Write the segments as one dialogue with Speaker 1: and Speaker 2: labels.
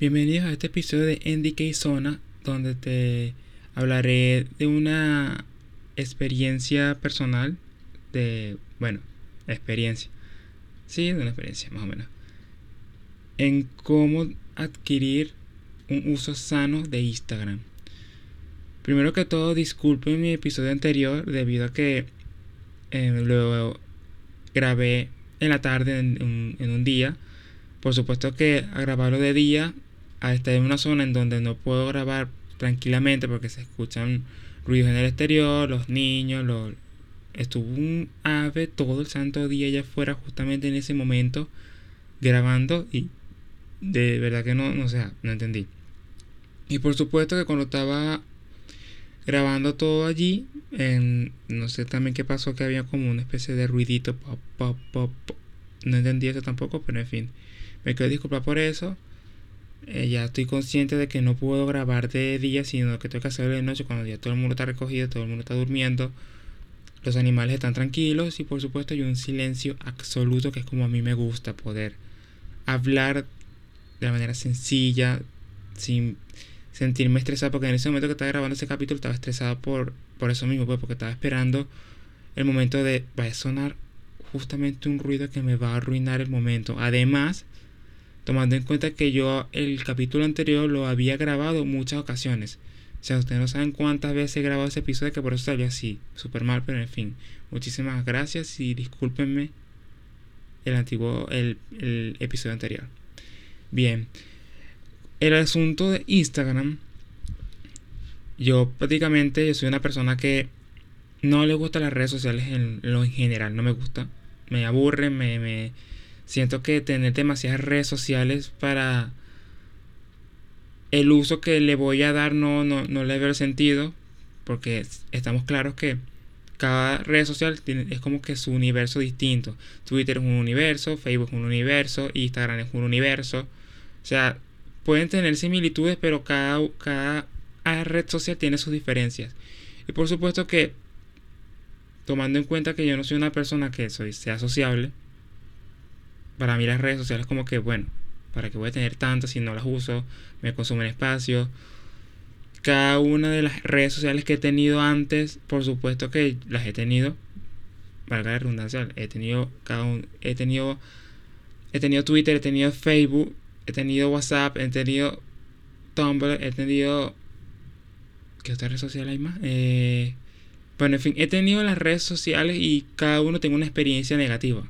Speaker 1: Bienvenidos a este episodio de NDK Zona, donde te hablaré de una experiencia personal, de, bueno, experiencia, sí, de una experiencia más o menos, en cómo adquirir un uso sano de Instagram. Primero que todo, disculpen mi episodio anterior debido a que eh, lo grabé en la tarde en, en un día. Por supuesto que a grabarlo de día estar en una zona en donde no puedo grabar tranquilamente porque se escuchan ruidos en el exterior, los niños, los... estuvo un ave todo el santo día allá afuera justamente en ese momento grabando y de verdad que no, no sea, no entendí. Y por supuesto que cuando estaba grabando todo allí, no sé también qué pasó, que había como una especie de ruidito, pop, pop, pop, no entendí eso tampoco, pero en fin, me quiero disculpar por eso. Eh, ya estoy consciente de que no puedo grabar de día, sino que tengo que hacerlo de noche cuando ya todo el mundo está recogido, todo el mundo está durmiendo, los animales están tranquilos y por supuesto hay un silencio absoluto que es como a mí me gusta poder hablar de la manera sencilla, sin sentirme estresado, porque en ese momento que estaba grabando ese capítulo estaba estresado por, por eso mismo, pues, porque estaba esperando el momento de, va a sonar justamente un ruido que me va a arruinar el momento. Además, tomando en cuenta que yo el capítulo anterior lo había grabado muchas ocasiones. O sea, ustedes no saben cuántas veces he grabado ese episodio que por eso salió así, súper mal, pero en fin. Muchísimas gracias y discúlpenme el antiguo, el, episodio anterior. Bien, el asunto de Instagram, yo prácticamente yo soy una persona que no le gusta las redes sociales en lo en general, no me gusta. Me aburre, me, me siento que tener demasiadas redes sociales para el uso que le voy a dar no, no, no le veo sentido. Porque estamos claros que cada red social tiene, es como que su universo distinto. Twitter es un universo, Facebook es un universo, Instagram es un universo. O sea, pueden tener similitudes, pero cada, cada red social tiene sus diferencias. Y por supuesto que, tomando en cuenta que yo no soy una persona que soy, sea sociable, para mí las redes sociales como que, bueno, ¿para qué voy a tener tantas si no las uso? Me consumen espacio. Cada una de las redes sociales que he tenido antes, por supuesto que las he tenido, valga la redundancia, he tenido cada un, he tenido he tenido Twitter, he tenido Facebook, he tenido WhatsApp, he tenido Tumblr, he tenido. ¿Qué otra red social hay más? Eh, bueno, en fin, he tenido las redes sociales y cada uno tiene una experiencia negativa.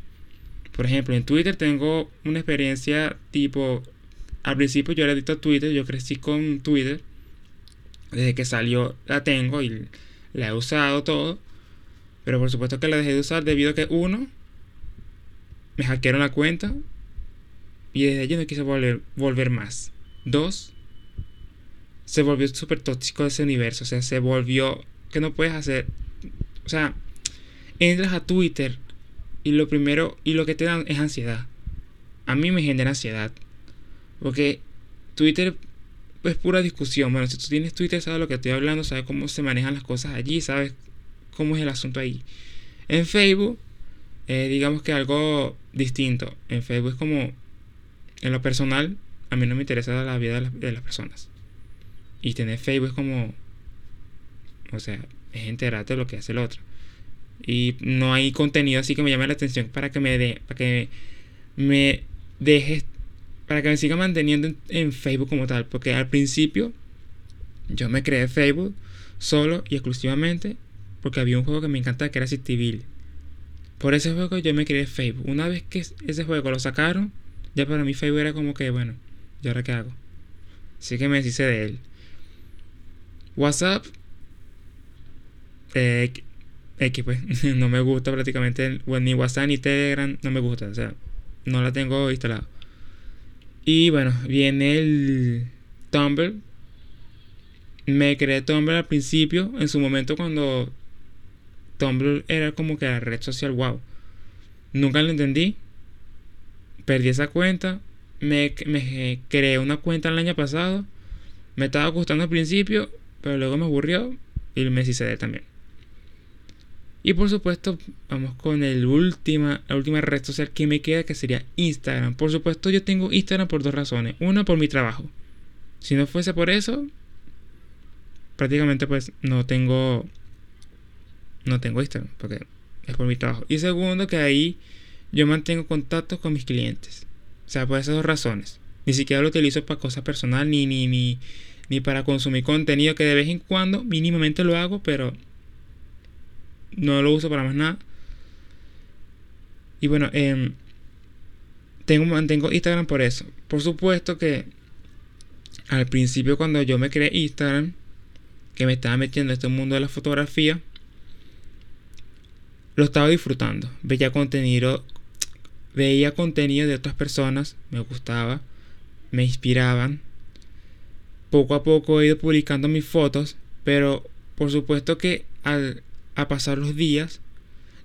Speaker 1: Por ejemplo, en Twitter tengo una experiencia tipo. Al principio yo era adicto a Twitter, yo crecí con Twitter. Desde que salió la tengo y la he usado todo. Pero por supuesto que la dejé de usar debido a que uno, me hackearon la cuenta y desde allí no quise volver, volver más. Dos, se volvió súper tóxico ese universo. O sea, se volvió que no puedes hacer. O sea, entras a Twitter y lo primero y lo que te dan es ansiedad. A mí me genera ansiedad. Porque Twitter es pura discusión. Bueno, si tú tienes Twitter, sabes lo que estoy hablando, sabes cómo se manejan las cosas allí, sabes cómo es el asunto ahí. En Facebook, eh, digamos que algo distinto. En Facebook es como en lo personal, a mí no me interesa la vida de las, personas. Y tener Facebook es como. O sea, es enterarte de lo que hace el otro. Y no hay contenido así que me llame la atención para que me de, para que me deje, para que me siga manteniendo en, Facebook como tal. Porque al principio yo me creé Facebook solo y exclusivamente porque había un juego que me encantaba que era Civil. Por ese juego yo me creé Facebook. Una vez que ese juego lo sacaron, ya para mí Facebook era como que, bueno, ¿y ahora qué hago? Así que me deshice de él. WhatsApp. Eh, X, pues. no me gusta prácticamente. Ni WhatsApp ni Telegram no me gusta. O sea, no la tengo instalado. Y bueno, viene el Tumblr. Me creé Tumblr al principio. En su momento cuando Tumblr era como que la red social wow. Nunca lo entendí perdí esa cuenta. Me, me creé una cuenta el año pasado. Me estaba gustando al principio, pero luego me aburrió y me hice también. Y por supuesto, vamos con el última, la última red social que me queda, que sería Instagram. Por supuesto, yo tengo Instagram por dos razones. Una, por mi trabajo. Si no fuese por eso, prácticamente pues no tengo no tengo Instagram porque es por mi trabajo. Y segundo, que ahí yo mantengo contacto con mis clientes. O sea, por esas dos razones. Ni siquiera lo utilizo para cosas personal ni, ni, ni, ni para consumir contenido que de vez en cuando mínimamente lo hago, pero no lo uso para más nada. Y bueno, eh, tengo, mantengo Instagram por eso. Por supuesto que al principio cuando yo me creé Instagram, que me estaba metiendo en este mundo de la fotografía, lo estaba disfrutando. Veía contenido, veía contenido de otras personas, me gustaba, me inspiraban. Poco a poco he ido publicando mis fotos, pero por supuesto que al a pasar los días,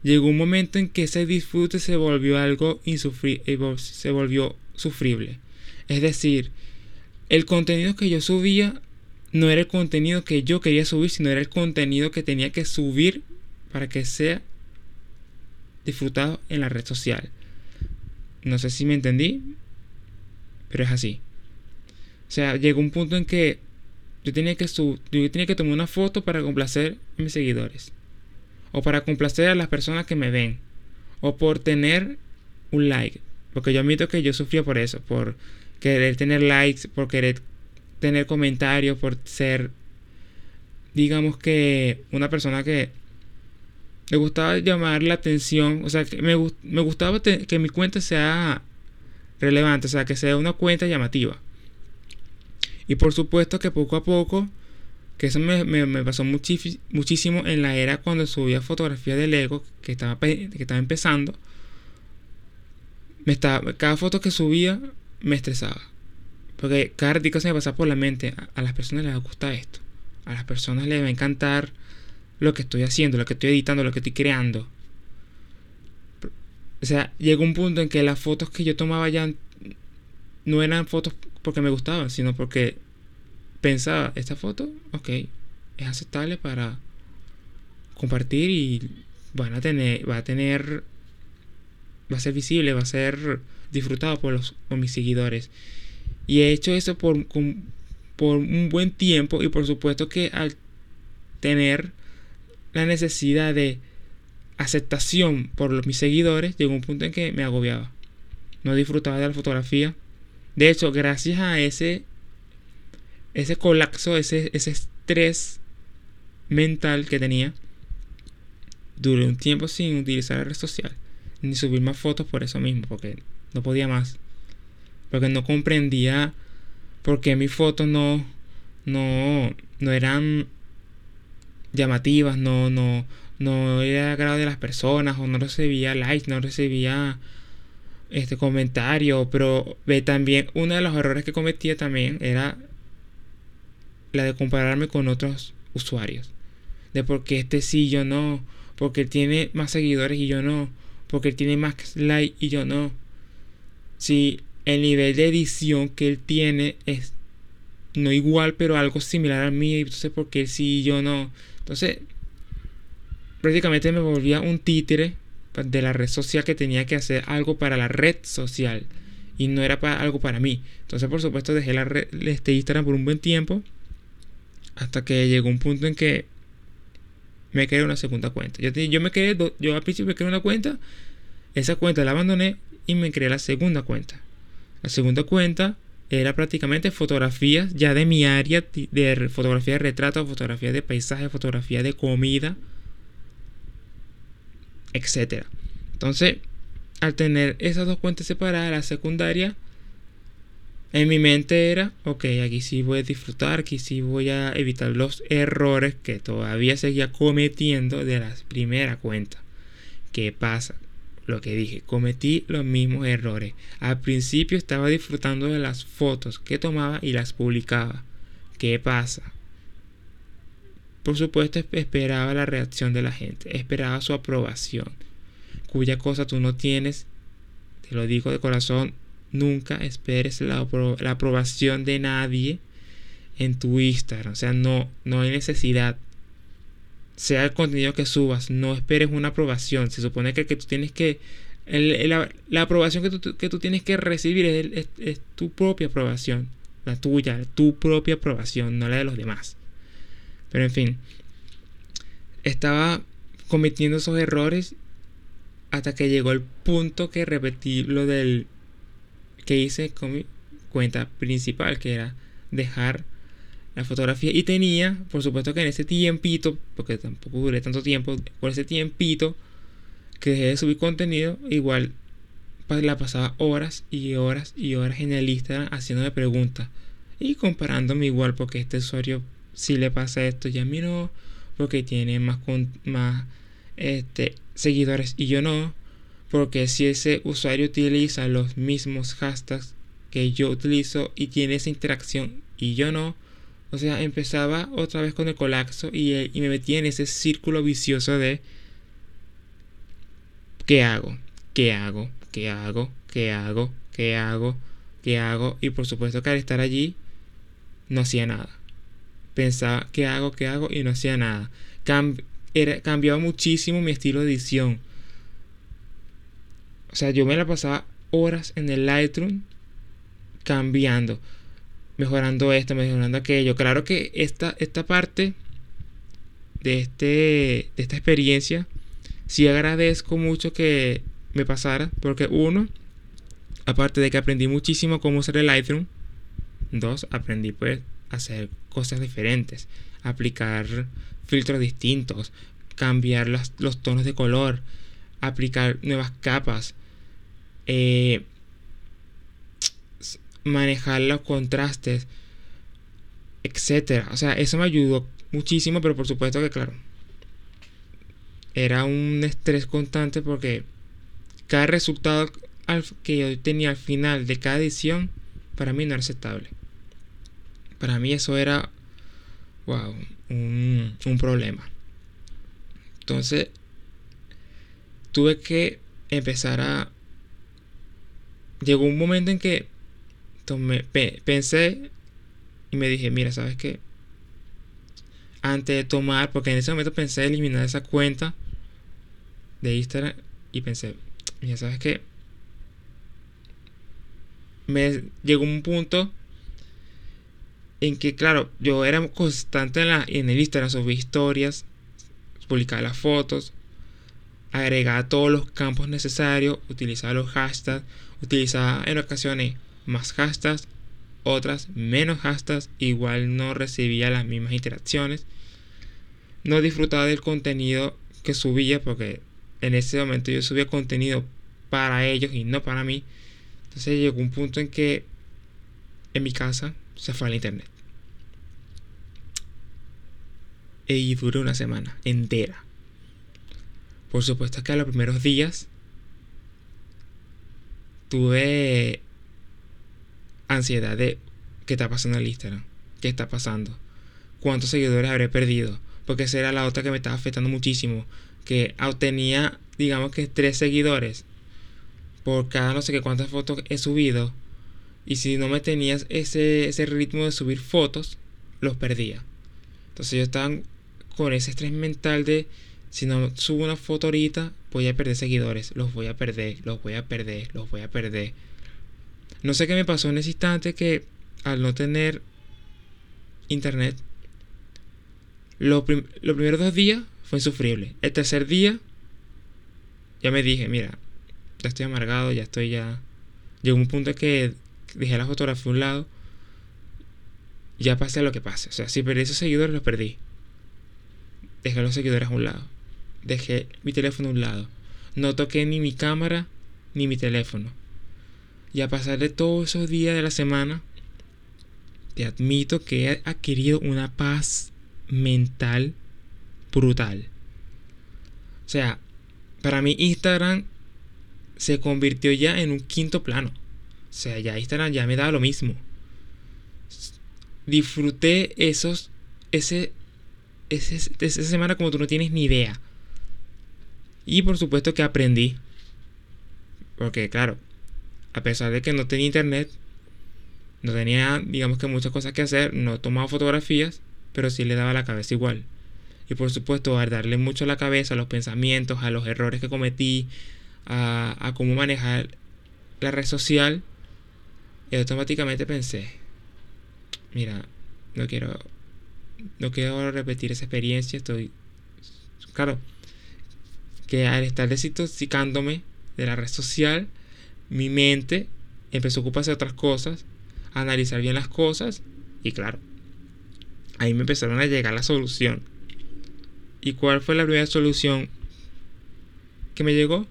Speaker 1: llegó un momento en que ese disfrute se volvió algo insufrible, eh, se volvió sufrible. Es decir, el contenido que yo subía no era el contenido que yo quería subir, sino era el contenido que tenía que subir para que sea disfrutado en la red social. No sé si me entendí, pero es así. O sea, llegó un punto en que yo tenía que, yo tenía que tomar una foto para complacer a mis seguidores. O para complacer a las personas que me ven. O por tener un like. Porque yo admito que yo sufría por eso. Por querer tener likes, por querer tener comentarios, por ser, digamos que, una persona que le gustaba llamar la atención, o sea, que me, me gustaba que mi cuenta sea relevante, o sea, que sea una cuenta llamativa. Y por supuesto que poco a poco, que eso me, me, pasó muchísimo en la era cuando subía fotografías de Lego, que estaba, que estaba empezando, me estaba, cada foto que subía me estresaba. Porque cada ratito se me pasaba por la mente, a, las personas les gusta esto. A las personas les va a encantar lo que estoy haciendo, lo que estoy editando, lo que estoy creando. O sea, llegó un punto en que las fotos que yo tomaba ya no eran fotos porque me gustaban, sino porque pensaba, esta foto, ok, es aceptable para compartir y van a tener, va a tener, va a ser visible, va a ser disfrutado por, los, mis seguidores. Y he hecho eso por, por un buen tiempo y por supuesto que al tener la necesidad de aceptación por los, mis seguidores, llegó un punto en que me agobiaba. No disfrutaba de la fotografía. De hecho, gracias a ese, ese colapso, ese, ese estrés mental que tenía, duré un tiempo sin utilizar la red social, ni subir más fotos por eso mismo, porque no podía más. Porque no comprendía por qué mis fotos no, no, no eran llamativas, no, no, no era agrado de las personas, o no recibía likes, no recibía este comentario. Pero ve también, uno de los errores que cometía también era la de compararme con otros usuarios. De por qué este sí, yo no. Porque él tiene más seguidores y yo no. Porque él tiene más likes y yo no si el nivel de edición que él tiene es no igual, pero algo similar a mí, entonces porque él sí y yo no. Entonces, prácticamente me volvía un títere de la red social que tenía que hacer algo para la red social y no era para algo para mí. Entonces, por supuesto, dejé la red, este Instagram por un buen tiempo hasta que llegó un punto en que me creé una segunda cuenta. Yo, me quedé, yo al principio me creé una cuenta, esa cuenta la abandoné y me creé la segunda cuenta. La segunda cuenta era prácticamente fotografías ya de mi área de fotografía de retrato, fotografía de paisaje, fotografía de comida, etc. Entonces, al tener esas dos cuentas separadas, la secundaria, en mi mente era, ok, aquí sí voy a disfrutar, aquí sí voy a evitar los errores que todavía seguía cometiendo de la primera cuenta. ¿Qué pasa? lo que dije, cometí los mismos errores. Al principio estaba disfrutando de las fotos que tomaba y las publicaba. ¿Qué pasa? Por supuesto esperaba la reacción de la gente, esperaba su aprobación, cuya cosa tú no tienes, te lo digo de corazón, nunca esperes la, la aprobación de nadie en tu Instagram, o sea, no, no hay necesidad sea el contenido que subas, no esperes una aprobación. Se supone que, que tú tienes que... la, aprobación que tú, que tú, tienes que recibir es, es, tu propia aprobación. la tuya, tu propia aprobación, no la de los demás. Pero en fin, estaba cometiendo esos errores hasta que llegó el punto que repetí lo del que hice con mi cuenta principal, que era dejar la fotografía. Y tenía, por supuesto que en ese tiempito, porque tampoco duré tanto tiempo, por ese tiempito que dejé de subir contenido, igual la pasaba horas y horas y horas en el Instagram haciéndome preguntas y comparándome igual porque este usuario si le pasa esto y a mí no porque tiene más más este, seguidores y yo no porque si ese usuario utiliza los mismos hashtags que yo utilizo y tiene esa interacción y yo no o sea empezaba otra vez con el colapso y, y me metía en ese círculo vicioso de ¿qué hago? ¿qué hago? ¿qué hago? ¿qué hago? ¿qué hago? ¿qué hago? Y por supuesto que al estar allí no hacía nada. Pensaba, ¿qué hago? ¿qué hago? Y no hacía nada. era, cambiaba muchísimo mi estilo de edición. O sea, yo me la pasaba horas en el Lightroom cambiando, mejorando esto, mejorando aquello. Claro que esta, esta parte de, este, de esta experiencia, sí agradezco mucho que me pasara, porque uno, aparte de que aprendí muchísimo cómo usar el Lightroom, dos, aprendí pues a hacer cosas diferentes, aplicar filtros distintos, cambiar los, tonos de color, aplicar nuevas capas, eh, manejar los contrastes, etcétera. O sea, eso me ayudó muchísimo, pero por supuesto que claro, era un estrés constante porque cada resultado que yo tenía al final de cada edición, para mí no era aceptable. Para mí eso era, wow, un, un problema. Entonces, tuve que empezar a... Llegó un momento en que tomé, pensé y me dije, mira, ¿sabes qué? Antes de tomar, porque en ese momento pensé eliminar esa cuenta de Instagram y pensé, ya sabes que me llegó un punto en que, claro, yo era constante en, la, en el Instagram, subí historias, publicaba las fotos, agregaba todos los campos necesarios, utilizaba los hashtags, utilizaba en ocasiones más hashtags, otras menos hashtags, igual no recibía las mismas interacciones. No disfrutaba del contenido que subía porque en ese momento yo subía contenido para ellos y no para mí. Entonces llegó un punto en que en mi casa se fue al internet. Y duró una semana entera. Por supuesto que a los primeros días tuve ansiedad de qué está pasando en el Instagram, qué está pasando, cuántos seguidores habré perdido, porque esa era la otra que me estaba afectando muchísimo que tenía, digamos que tres seguidores por cada no sé qué cuántas fotos he subido. Y si no me tenías ese, ese ritmo de subir fotos, los perdía. Entonces yo estaba con ese estrés mental de si no subo una foto ahorita, voy a perder seguidores. Los voy a perder, los voy a perder, los voy a perder. No sé qué me pasó en ese instante que al no tener internet, los primeros dos días fue insufrible. El tercer día, ya me dije, mira, ya estoy amargado, ya estoy ya... Llegó un punto que dejé la fotografía a un lado. Ya pasé lo que pase. O sea, si perdí esos seguidores, los perdí. Dejé los seguidores a un lado. Dejé mi teléfono a un lado. No toqué ni mi cámara ni mi teléfono. Y a pasar de todos esos días de la semana, te admito que he adquirido una paz mental brutal. O sea, para mí Instagram se convirtió ya en un quinto plano. O sea, ya Instagram ya me da lo mismo. Disfruté esos, ese, ese, esa semana como tú no tienes ni idea. Y por supuesto que aprendí. Porque claro, a pesar de que no tenía internet, no tenía, digamos que muchas cosas que hacer, no tomaba fotografías, pero sí le daba la cabeza igual. Y por supuesto, al darle mucho a la cabeza a los pensamientos, a los errores que cometí, a, cómo manejar la red social, y automáticamente pensé, mira, no quiero, no quiero repetir esa experiencia, estoy, claro, que al estar desintoxicándome de la red social, mi mente empezó a ocuparse de otras cosas, a analizar bien las cosas y claro, ahí me empezaron a llegar la solución. ¿Y cuál fue la primera solución que me llegó?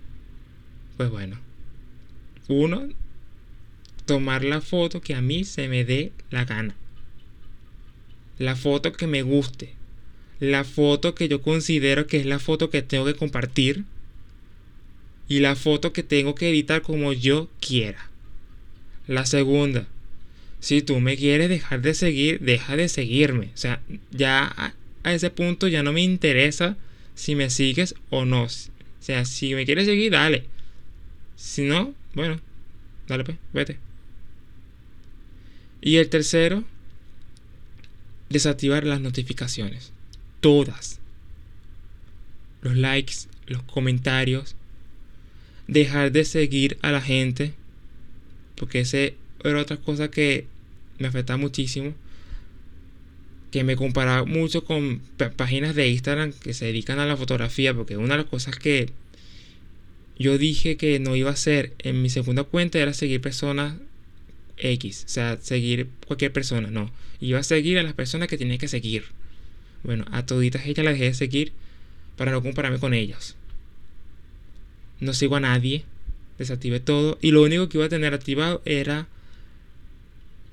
Speaker 1: Pues bueno, uno, tomar la foto que a mí se me dé la gana. La foto que me guste. La foto que yo considero que es la foto que tengo que compartir. Y la foto que tengo que editar como yo quiera. La segunda, si tú me quieres dejar de seguir, deja de seguirme. O sea, ya a, ese punto ya no me interesa si me sigues o no. O sea, si me quieres seguir, dale. Si no, bueno, dale pues, vete. Y el tercero, desactivar las notificaciones. Todas. Los likes, los comentarios. Dejar de seguir a la gente. Porque ese era otra cosa que me afecta muchísimo. Que me comparaba mucho con páginas de Instagram que se dedican a la fotografía. Porque una de las cosas que yo dije que no iba a hacer en mi segunda cuenta era seguir personas X, o sea, seguir cualquier persona, no. Iba a seguir a las personas que tenía que seguir. Bueno, a toditas ellas las dejé de seguir para no compararme con ellas. No sigo a nadie, desactivé todo y lo único que iba a tener activado era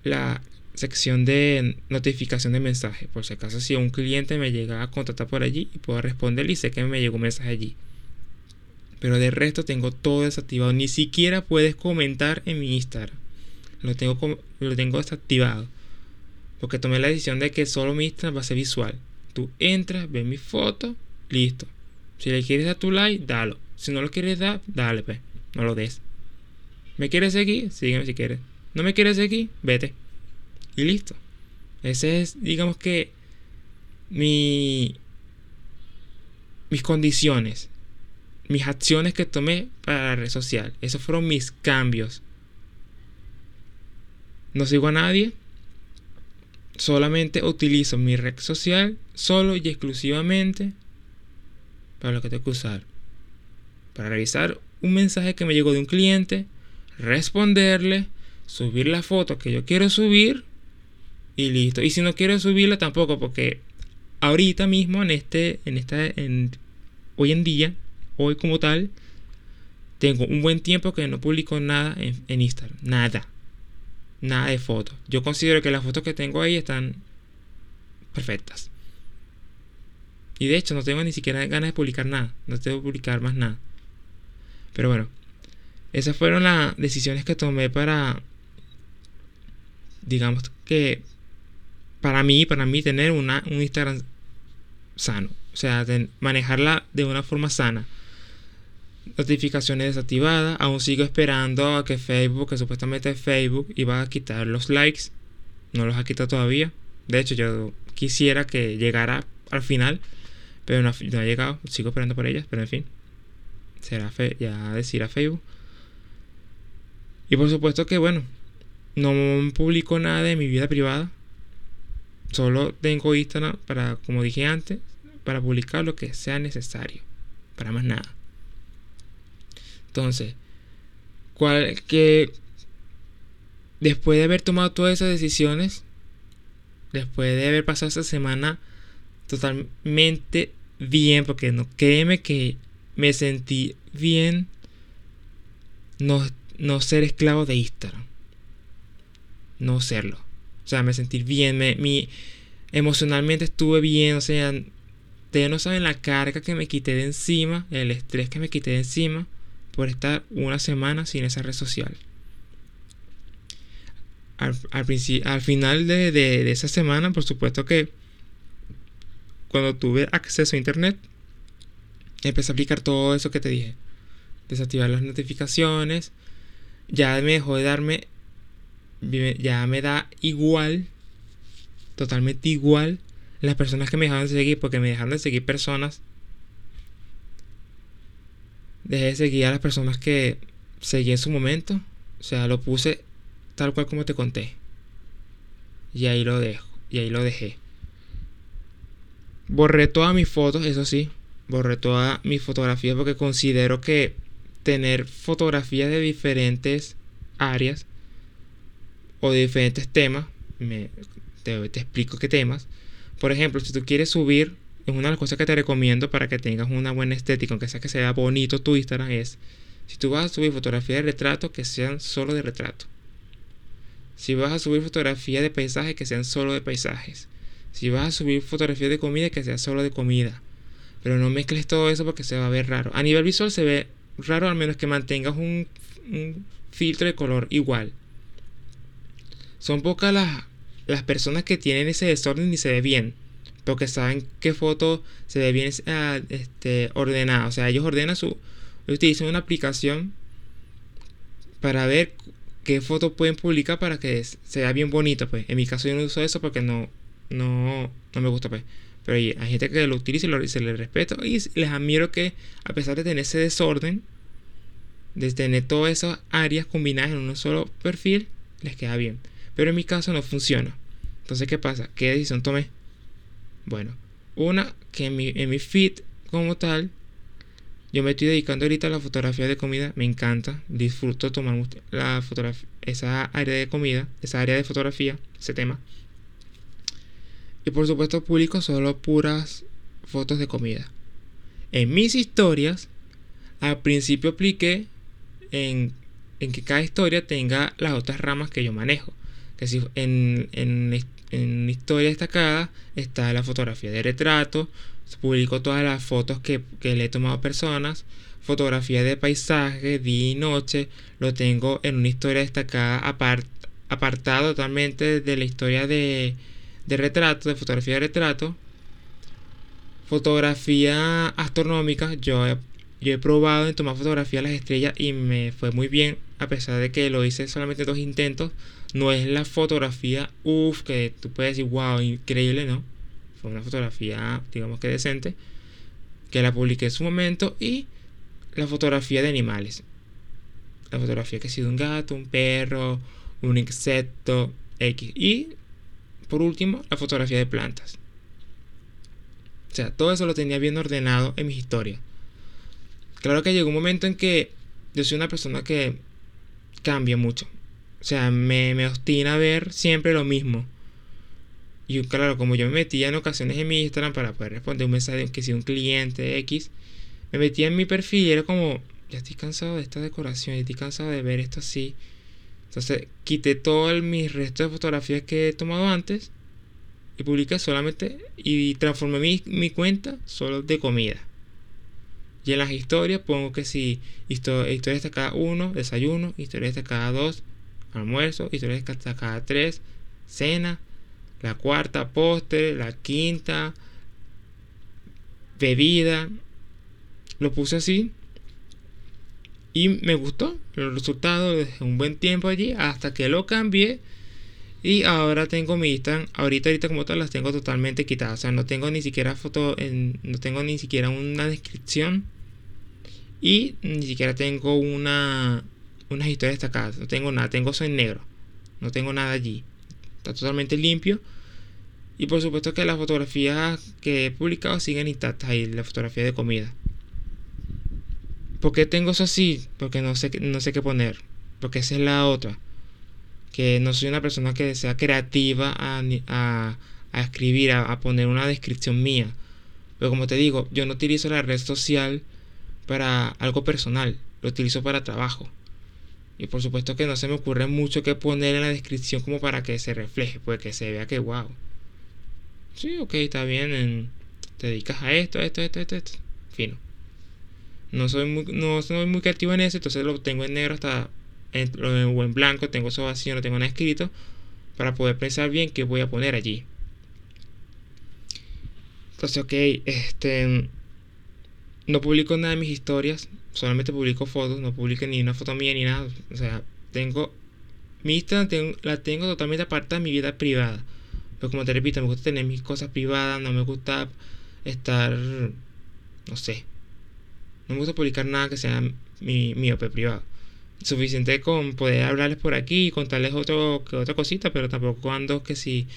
Speaker 1: la sección de notificación de mensaje. Por si acaso si un cliente me llega a contactar por allí y puedo responder y sé que me llegó un mensaje allí. Pero de resto tengo todo desactivado. Ni siquiera puedes comentar en mi Instagram lo tengo, lo tengo desactivado. Porque tomé la decisión de que solo mi Instagram va a ser visual. Tú entras, ves mi foto, listo. Si le quieres dar tu like, dalo. Si no lo quieres dar, dale, pues. No lo des. ¿Me quieres seguir? Sígueme si quieres. ¿No me quieres seguir? Vete. Y listo. Ese es, digamos que, mi, mis condiciones. Mis acciones que tomé para la red social. Esos fueron mis cambios. No sigo a nadie. Solamente utilizo mi red social solo y exclusivamente para lo que tengo que usar. Para revisar un mensaje que me llegó de un cliente, responderle, subir la foto que yo quiero subir y listo. Y si no quiero subirla tampoco porque ahorita mismo en este en esta en, hoy en día, hoy como tal, tengo un buen tiempo que no publico nada en, en Instagram, nada nada de fotos. Yo considero que las fotos que tengo ahí están perfectas. Y de hecho no tengo ni siquiera ganas de publicar nada. No tengo que publicar más nada. Pero bueno, esas fueron las decisiones que tomé para, digamos que, para mí, para mí tener una, un Instagram sano. O sea, manejarla de una forma sana notificaciones desactivadas. Aún sigo esperando a que Facebook, que supuestamente Facebook iba a quitar los likes. No los ha quitado todavía. De hecho, yo quisiera que llegara al final. Pero no, ha llegado. Sigo esperando por ellas. Pero en fin. Será ya decir a Facebook. Y por supuesto que bueno. No publico nada de mi vida privada. Solo tengo Instagram para, como dije antes, para publicar lo que sea necesario. Para más nada. Entonces, que después de haber tomado todas esas decisiones, después de haber pasado esa semana totalmente bien, porque no créeme que me sentí bien no, no ser esclavo de Instagram. No serlo. O sea, me sentí bien, me, mi, emocionalmente estuve bien, o sea, ustedes no saben la carga que me quité de encima, el estrés que me quité de encima por estar una semana sin esa red social. Al, al final de, esa semana, por supuesto que cuando tuve acceso a internet, empecé a aplicar todo eso que te dije. Desactivar las notificaciones. Ya me dejó de darme. Ya me da igual. Totalmente igual. Las personas que me dejaron de seguir. Porque me dejaron de seguir personas dejé de seguir a las personas que seguí en su momento. O sea, lo puse tal cual como te conté. Y ahí lo dejo. Y ahí lo dejé. Borré todas mis fotos, eso sí. Borré todas mis fotografías porque considero que tener fotografías de diferentes áreas o de diferentes temas, me, te, te explico qué temas. Por ejemplo, si tú quieres subir, es una de las cosas que te recomiendo para que tengas una buena estética, aunque sea que sea bonito tu Instagram, es si tú vas a subir fotografías de retrato, que sean solo de retrato. Si vas a subir fotografías de paisajes, que sean solo de paisajes. Si vas a subir fotografías de comida, que sea solo de comida. Pero no mezcles todo eso porque se va a ver raro. A nivel visual se ve raro al menos que mantengas un, un filtro de color igual. Son pocas las, las personas que tienen ese desorden y se ve bien. Porque saben qué foto se ve bien uh, este, ordenada. O sea, ellos ordenan su. Utilizan una aplicación para ver qué foto pueden publicar para que sea bien bonito. Pues. En mi caso yo no uso eso porque no, no, no me gusta. Pues. Pero hay, gente que lo utiliza y, se le respeto. Y les admiro que a pesar de tener ese desorden, de tener todas esas áreas combinadas en un solo perfil, les queda bien. Pero en mi caso no funciona. Entonces, ¿qué pasa? ¿Qué decisión tomé? Bueno, una que en mi, en mi feed como tal, yo me estoy dedicando ahorita a la fotografía de comida, me encanta, disfruto tomar la fotografía, esa área de comida, esa área de fotografía, ese tema. Y por supuesto publico solo puras fotos de comida. En mis historias, al principio apliqué en, en que cada historia tenga las otras ramas que yo manejo. Que si en, en, en historia destacada está la fotografía de retrato, publico todas las fotos que, le he tomado a personas, fotografía de paisaje, día y noche, lo tengo en una historia destacada apartado totalmente de la historia de, de retrato, de fotografía de retrato. Fotografía astronómica, yo he, yo he probado en tomar fotografía las estrellas y me fue muy bien, a pesar de que lo hice solamente dos intentos no es la fotografía, uff, que tú puedes decir, wow, increíble, ¿no? Fue una fotografía, digamos que decente, que la publiqué en su momento. Y la fotografía de animales. La fotografía que ha sido un gato, un perro, un insecto, X. Y por último, la fotografía de plantas. O sea, todo eso lo tenía bien ordenado en mis historias. Claro que llegó un momento en que yo soy una persona que cambia mucho. O sea, me, me obstina ver siempre lo mismo. Y claro, como yo me metía en ocasiones en mi Instagram para poder responder un mensaje que si un cliente X, me metía en mi perfil y era como, ya estoy cansado de esta decoración, ya estoy cansado de ver esto así. Entonces quité todo el, mis restos de fotografías que he tomado antes y publiqué solamente y transformé mi, mi cuenta solo de comida. Y en las historias pongo que si historia, historia destacada 1, desayuno, historia destacada 2, almuerzo, historia cada tres, cena, la cuarta postre, la quinta bebida. Lo puse así y me gustó el resultado de un buen tiempo allí hasta que lo cambié y ahora tengo mi Instagram ahorita ahorita como tal las tengo totalmente quitadas o sea no tengo ni siquiera foto en, no tengo ni siquiera una descripción y ni siquiera tengo una unas historias destacadas. No tengo nada, tengo eso en negro. No tengo nada allí. Está totalmente limpio. Y por supuesto que las fotografías que he publicado siguen intactas ahí, la fotografía de comida. ¿Por qué tengo eso así? Porque no sé, no sé qué poner. Porque esa es la otra. Que no soy una persona que sea creativa a, a, escribir, a, a, poner una descripción mía. Pero como te digo, yo no utilizo la red social para algo personal. Lo utilizo para trabajo. Y por supuesto que no se me ocurre mucho que poner en la descripción como para que se refleje, pues que se vea que wow. Sí, ok, está bien. te dedicas a esto, esto, esto, esto, esto. Fino. No soy muy, no soy muy creativo en eso, entonces lo tengo en negro hasta en, o en blanco, tengo eso vacío, no tengo nada escrito, para poder pensar bien qué voy a poner allí. Entonces, ok, este. No publico nada de mis historias, solamente publico fotos, no publico ni una foto mía ni nada. O sea, tengo. Mi Instagram la tengo totalmente aparta de mi vida privada. Pero como te repito, me gusta tener mis cosas privadas, no me gusta estar. No sé. No me gusta publicar nada que sea mi, mío, pero privado. suficiente con poder hablarles por aquí y contarles otro, otra cosita, pero tampoco cuando que si,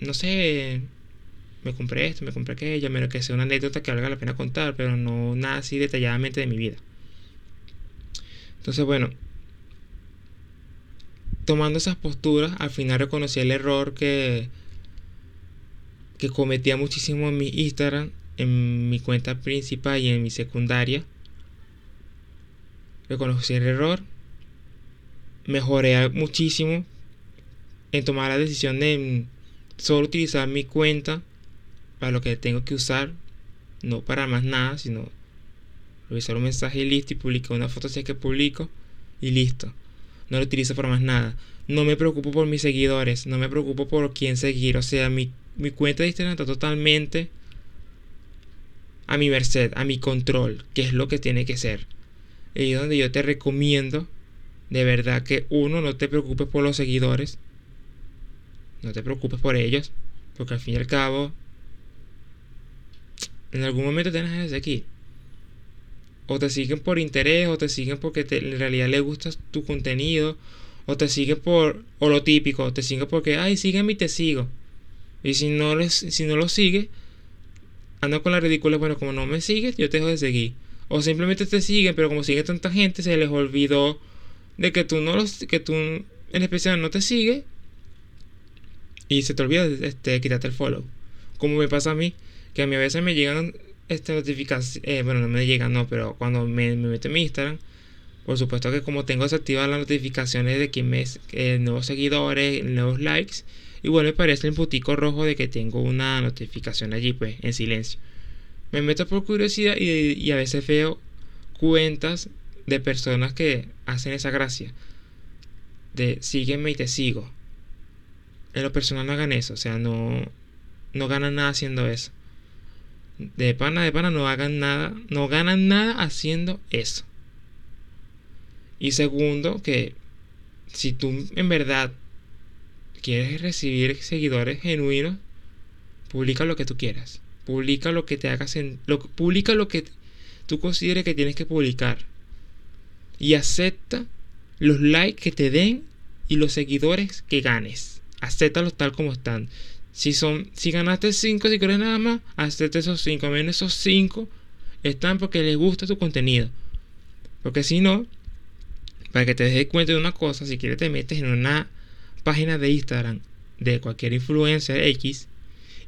Speaker 1: no sé, me compré esto, me compré aquello, menos que sea una anécdota que valga la pena contar, pero no nada así detalladamente de mi vida. Entonces, bueno, tomando esas posturas, al final reconocí el error que, que cometía muchísimo en mi Instagram, en mi cuenta principal y en mi secundaria. Reconocí el error, mejoré muchísimo en tomar la decisión de solo utilizar mi cuenta para lo que tengo que usar, no para más nada, sino revisar un mensaje y listo y publicar una foto si es que publico y listo. No lo utilizo para más nada. No me preocupo por mis seguidores, no me preocupo por quién seguir, o sea, mi, mi cuenta de Instagram está totalmente a mi merced, a mi control, que es lo que tiene que ser. Y es donde yo te recomiendo de verdad que uno no te preocupes por los seguidores, no te preocupes por ellos, porque al fin y al cabo en algún momento tienes que seguir. O te siguen por interés, o te siguen porque en realidad les gusta tu contenido, o te siguen por, o lo típico, te siguen porque, ay, sígueme y te sigo. Y si no, les, si no lo sigues, anda con la ridícula, bueno, como no me sigues, yo te dejo de seguir. O simplemente te siguen, pero como sigue tanta gente, se les olvidó de que tú no los, que tú en especial no te sigues. Y se te olvida este, quitarte el follow. Como me pasa a mí que a mí a veces me llegan este notificaciones, eh, bueno, no me llegan, no, pero cuando me, me meto en mi Instagram, por supuesto que como tengo desactivadas las notificaciones de que me eh, nuevos seguidores, nuevos likes, igual me parece el putico rojo de que tengo una notificación allí, pues, en silencio. Me meto por curiosidad y, a veces veo cuentas de personas que hacen esa gracia. De sígueme y te sigo. En lo personal no hagan eso, o sea, no, no ganan nada haciendo eso. De pana, de pana, no hagan nada, no ganan nada haciendo eso. Y segundo, que si tú en verdad quieres recibir seguidores genuinos, publica lo que tú quieras. Publica lo que te hagas en, lo, publica lo que tú consideres que tienes que publicar. Y acepta los likes que te den y los seguidores que ganes. Acéptalos tal como están. Si son, si ganaste 5 si quieres nada más, hacerte esos 5. Menos esos 5 están porque les gusta tu contenido. Porque si no, para que te des cuenta de una cosa, si quieres te metes en una página de Instagram de cualquier influencer X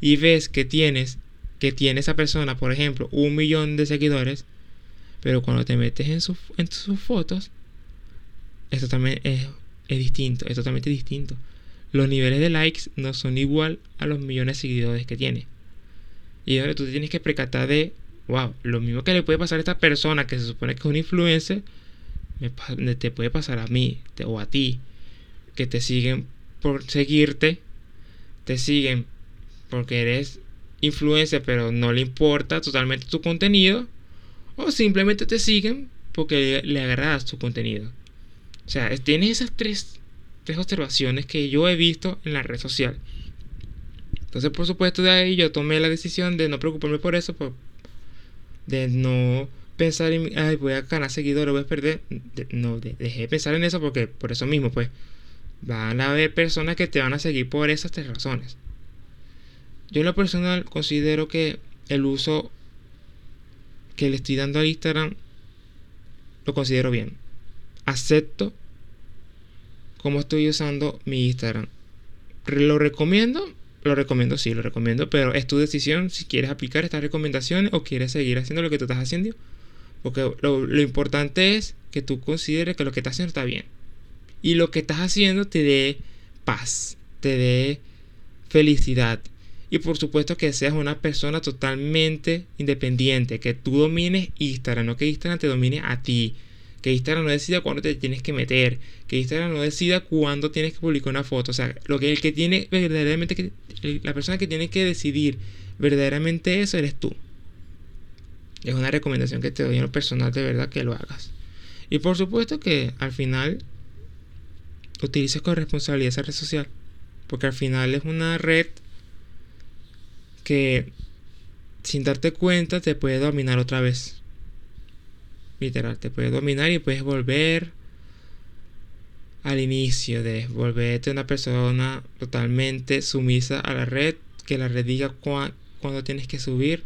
Speaker 1: y ves que tienes que tiene esa persona, por ejemplo, un millón de seguidores, pero cuando te metes en, en sus fotos, esto también es, es distinto, es totalmente distinto los niveles de likes no son igual a los millones de seguidores que tiene. Y ahora tú te tienes que precatar de, wow, lo mismo que le puede pasar a esta persona que se supone que es un influencer, me, te puede pasar a mí o a ti, que te siguen por seguirte, te siguen porque eres influencer pero no le importa totalmente tu contenido, o simplemente te siguen porque le, le tu contenido. O sea, tienes esas tres tres observaciones que yo he visto en la red social. Entonces, por supuesto, de ahí yo tomé la decisión de no preocuparme por eso, de no pensar en, ay, voy a ganar seguidores, voy a perder. no, dejé de pensar en eso porque por eso mismo, pues, van a haber personas que te van a seguir por esas tres razones. Yo en lo personal considero que el uso que le estoy dando a Instagram lo considero bien. Acepto cómo estoy usando mi Instagram. ¿Lo recomiendo? Lo recomiendo, sí, lo recomiendo, pero es tu decisión si quieres aplicar estas recomendaciones o quieres seguir haciendo lo que tú estás haciendo. Porque lo, importante es que tú consideres que lo que estás haciendo está bien. Y lo que estás haciendo te dé paz, te dé felicidad. Y por supuesto que seas una persona totalmente independiente, que tú domines Instagram, no que Instagram te domine a ti que Instagram no decida cuándo te tienes que meter, que Instagram no decida cuándo tienes que publicar una foto, o sea, lo que el que tiene verdaderamente que la persona que tiene que decidir verdaderamente eso eres tú. Es una recomendación que te doy en lo personal de verdad que lo hagas. Y por supuesto que al final utilices con responsabilidad esa red social, porque al final es una red que sin darte cuenta te puede dominar otra vez. Literal, te puedes dominar y puedes volver al inicio de volverte una persona totalmente sumisa a la red, que la red diga cuándo tienes que subir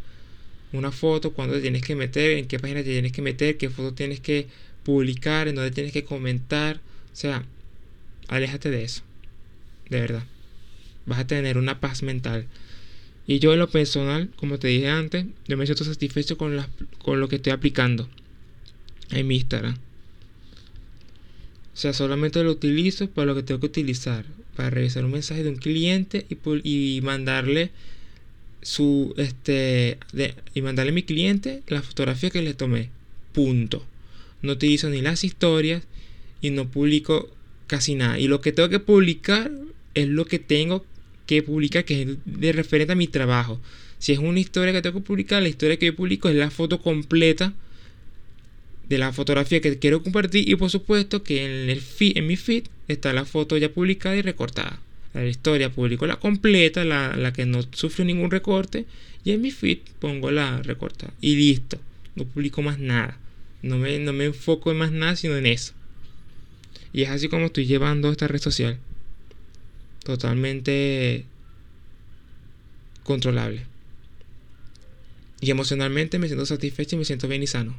Speaker 1: una foto, cuándo te tienes que meter, en qué página te tienes que meter, qué foto tienes que publicar, en dónde tienes que comentar. O sea, aléjate de eso. De verdad. Vas a tener una paz mental. Y yo en lo personal, como te dije antes, yo me siento satisfecho con, con lo que estoy aplicando en mi Instagram. O sea, solamente lo utilizo para lo que tengo que utilizar. Para revisar un mensaje de un cliente y, y mandarle su este y mandarle a mi cliente la fotografía que le tomé. Punto. No utilizo ni las historias y no publico casi nada. Y lo que tengo que publicar es lo que tengo que publicar, que es de referente a mi trabajo. Si es una historia que tengo que publicar, la historia que yo publico es la foto completa de la fotografía que quiero compartir. Y por supuesto que en, el feed, en mi feed está la foto ya publicada y recortada. La historia publico la completa, la, la que no sufrió ningún recorte. Y en mi feed pongo la recortada. Y listo. No publico más nada. No me, no me enfoco en más nada sino en eso. Y es así como estoy llevando esta red social. Totalmente controlable. Y emocionalmente me siento satisfecho y me siento bien y sano.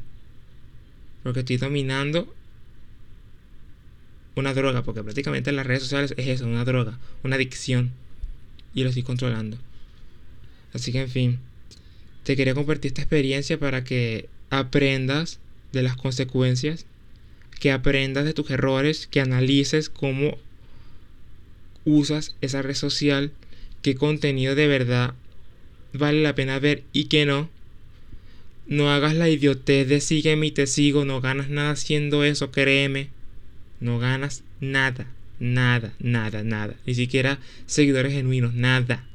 Speaker 1: Porque estoy dominando una droga, porque prácticamente las redes sociales es eso, una droga, una adicción. Y lo estoy controlando. Así que en fin, te quería compartir esta experiencia para que aprendas de las consecuencias, que aprendas de tus errores, que analices cómo usas esa red social, qué contenido de verdad vale la pena ver y qué no. No hagas la idiotez de sígueme y te sigo, no ganas nada haciendo eso, créeme. No ganas nada, nada, nada, nada. Ni siquiera seguidores genuinos, nada.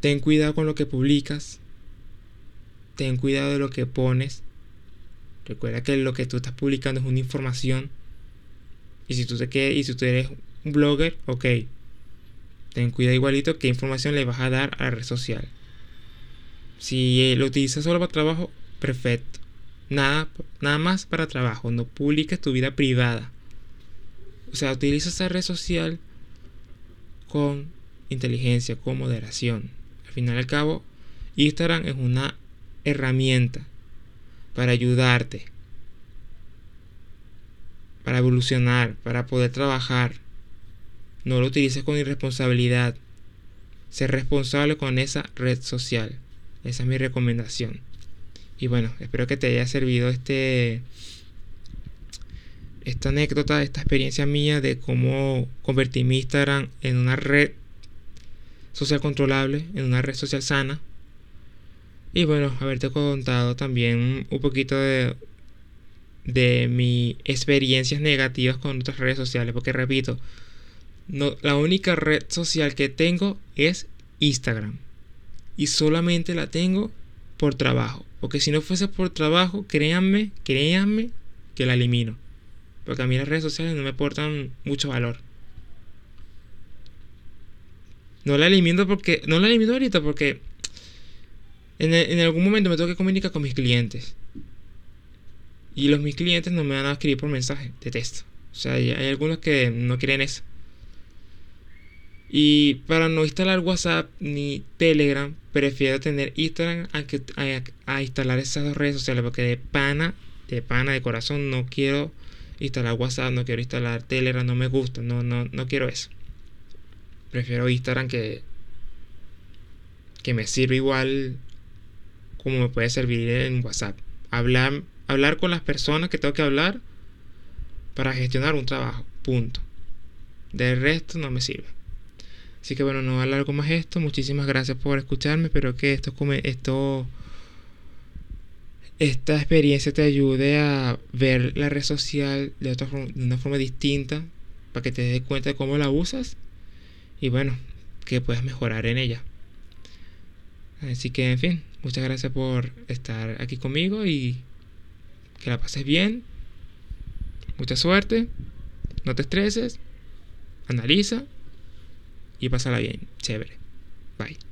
Speaker 1: Ten cuidado con lo que publicas. Ten cuidado de lo que pones. Recuerda que lo que tú estás publicando es una información. Y si tú, te y si tú eres un blogger, ok. Ten cuidado igualito qué información le vas a dar a la red social. Si lo utilizas solo para trabajo, perfecto. Nada, nada más para trabajo. No publiques tu vida privada. O sea, utiliza esa red social con inteligencia, con moderación. Al final y al cabo, Instagram es una herramienta para ayudarte, para evolucionar, para poder trabajar. No lo utilices con irresponsabilidad. Ser responsable con esa red social. Esa es mi recomendación. Y bueno, espero que te haya servido este esta anécdota, esta experiencia mía de cómo convertir mi Instagram en una red social controlable, en una red social sana. Y bueno, haberte contado también un poquito de, de mis experiencias negativas con otras redes sociales. Porque repito, la única red social que tengo es Instagram y solamente la tengo por trabajo. Porque si no fuese por trabajo, créanme, créanme que la elimino. Porque a mí las redes sociales no me aportan mucho valor. No la elimino porque. No la elimino ahorita porque. En, en algún momento me tengo que comunicar con mis clientes. Y los mis clientes no me van a escribir por mensaje de texto. O sea, hay algunos que no quieren eso. Y para no instalar WhatsApp ni Telegram, prefiero tener Instagram a, que, a, instalar esas dos redes sociales. Porque de pana, de pana, de corazón, no quiero instalar WhatsApp, no quiero instalar Telegram, no me gusta, no, no, no quiero eso. Prefiero Instagram que, que me sirve igual como me puede servir en WhatsApp. Hablar, hablar con las personas que tengo que hablar para gestionar un trabajo. Punto. Del resto no me sirve. Así que bueno, no alargo más esto. Muchísimas gracias por escucharme. Espero que esto, esto esta experiencia te ayude a ver la red social de, otra de una forma distinta para que te des cuenta de cómo la usas y bueno, que puedas mejorar en ella. Así que en fin, muchas gracias por estar aquí conmigo y que la pases bien. Mucha suerte. No te estreses. Analiza y pásala bien. Chévere. Bye.